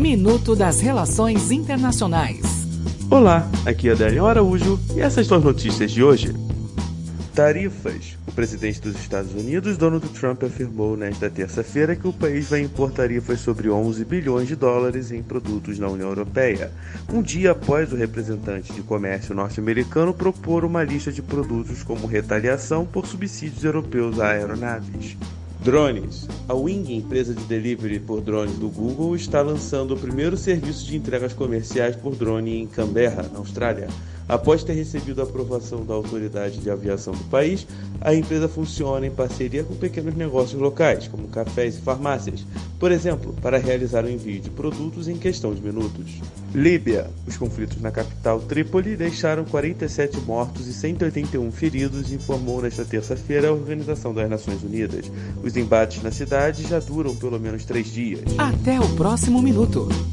Minuto das Relações Internacionais. Olá, aqui é Adélio Araújo e essas são as notícias de hoje. Tarifas. O presidente dos Estados Unidos, Donald Trump, afirmou nesta terça-feira que o país vai impor tarifas sobre 11 bilhões de dólares em produtos na União Europeia, um dia após o representante de comércio norte-americano propor uma lista de produtos como retaliação por subsídios europeus a aeronaves. Drones. A Wing, empresa de delivery por drones do Google, está lançando o primeiro serviço de entregas comerciais por drone em Canberra, na Austrália. Após ter recebido a aprovação da autoridade de aviação do país, a empresa funciona em parceria com pequenos negócios locais, como cafés e farmácias, por exemplo, para realizar o envio de produtos em questão de minutos. Líbia. Os conflitos na capital Trípoli deixaram 47 mortos e 181 feridos, informou nesta terça-feira a Organização das Nações Unidas. Os embates na cidade já duram pelo menos três dias. Até o próximo minuto.